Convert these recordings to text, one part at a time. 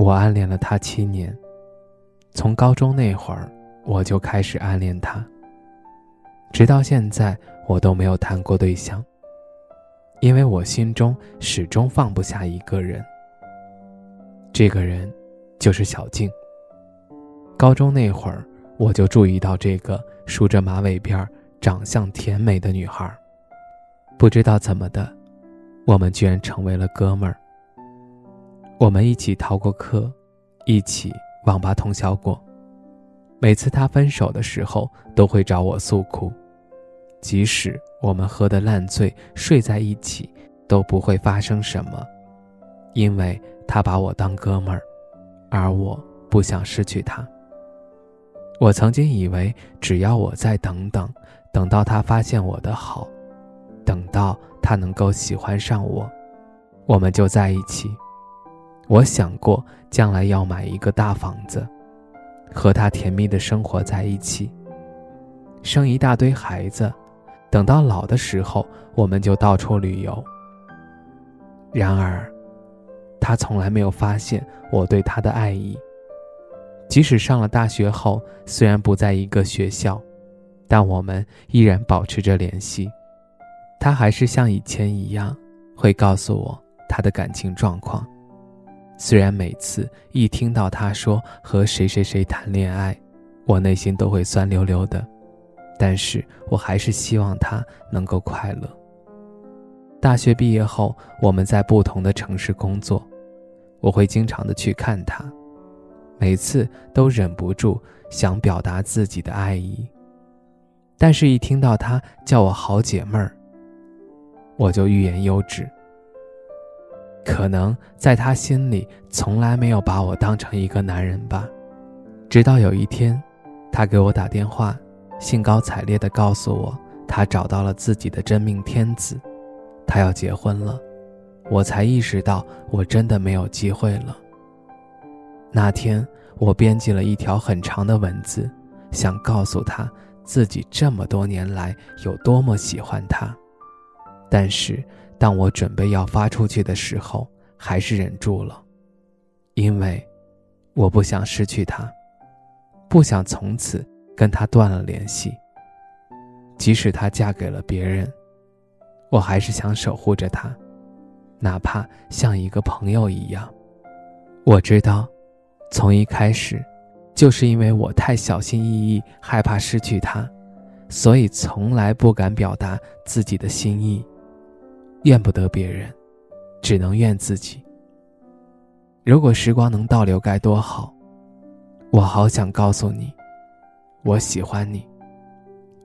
我暗恋了他七年，从高中那会儿我就开始暗恋他，直到现在我都没有谈过对象，因为我心中始终放不下一个人。这个人就是小静。高中那会儿我就注意到这个梳着马尾辫、长相甜美的女孩，不知道怎么的，我们居然成为了哥们儿。我们一起逃过课，一起网吧通宵过。每次他分手的时候，都会找我诉苦。即使我们喝得烂醉，睡在一起，都不会发生什么，因为他把我当哥们儿，而我不想失去他。我曾经以为，只要我再等等，等到他发现我的好，等到他能够喜欢上我，我们就在一起。我想过将来要买一个大房子，和他甜蜜的生活在一起，生一大堆孩子，等到老的时候，我们就到处旅游。然而，他从来没有发现我对他的爱意。即使上了大学后，虽然不在一个学校，但我们依然保持着联系。他还是像以前一样，会告诉我他的感情状况。虽然每次一听到他说和谁谁谁谈恋爱，我内心都会酸溜溜的，但是我还是希望他能够快乐。大学毕业后，我们在不同的城市工作，我会经常的去看他，每次都忍不住想表达自己的爱意，但是，一听到他叫我好姐妹儿，我就欲言又止。可能在他心里从来没有把我当成一个男人吧，直到有一天，他给我打电话，兴高采烈地告诉我他找到了自己的真命天子，他要结婚了，我才意识到我真的没有机会了。那天我编辑了一条很长的文字，想告诉他自己这么多年来有多么喜欢他，但是。当我准备要发出去的时候，还是忍住了，因为我不想失去他，不想从此跟他断了联系。即使她嫁给了别人，我还是想守护着她，哪怕像一个朋友一样。我知道，从一开始，就是因为我太小心翼翼，害怕失去他，所以从来不敢表达自己的心意。怨不得别人，只能怨自己。如果时光能倒流，该多好！我好想告诉你，我喜欢你，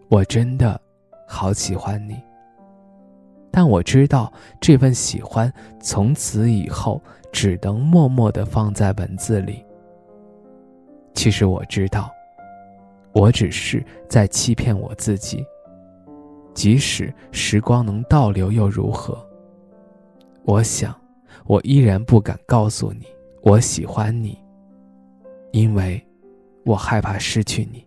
我真的好喜欢你。但我知道，这份喜欢从此以后只能默默的放在文字里。其实我知道，我只是在欺骗我自己。即使时光能倒流又如何？我想，我依然不敢告诉你我喜欢你，因为我害怕失去你。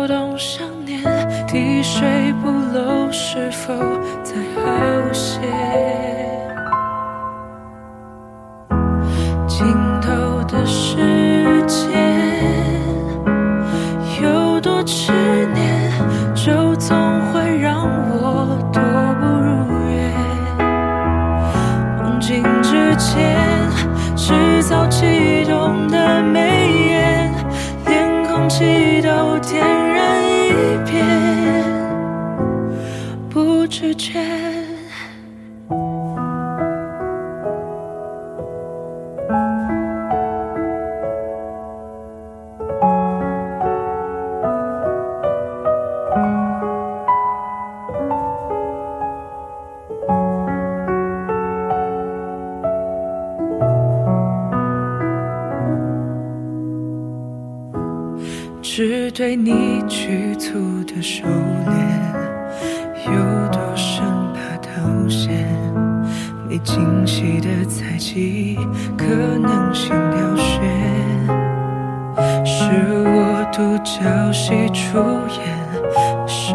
不懂想念，滴水不漏是否才好些？尽头的时间有多痴念，就总会让我多不如愿。梦境之间制造激动的眉眼，连空气都点燃。变不知觉只对你局促的收敛，有多生怕套现，没惊喜的猜忌，可能性凋谢。是我独角戏出演，是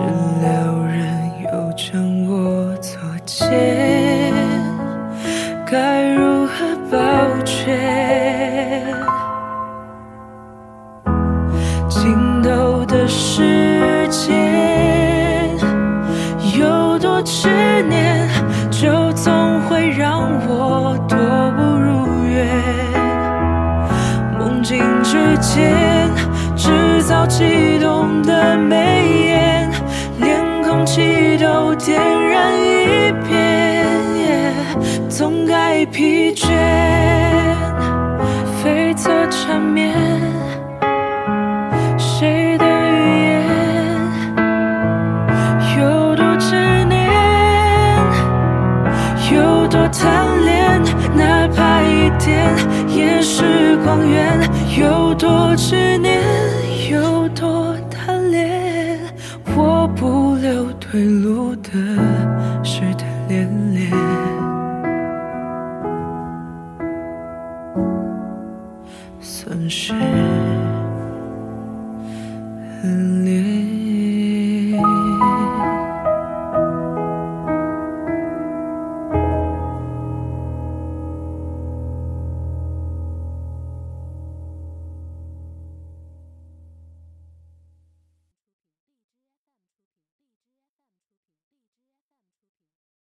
间制造悸动的眉眼，连空气都点燃一遍，总该疲倦。悱恻缠绵。谁的语言有多执念，有多贪恋，哪怕一点也是永远。有多执念，有多贪恋，我不留退路的是的连连，算是。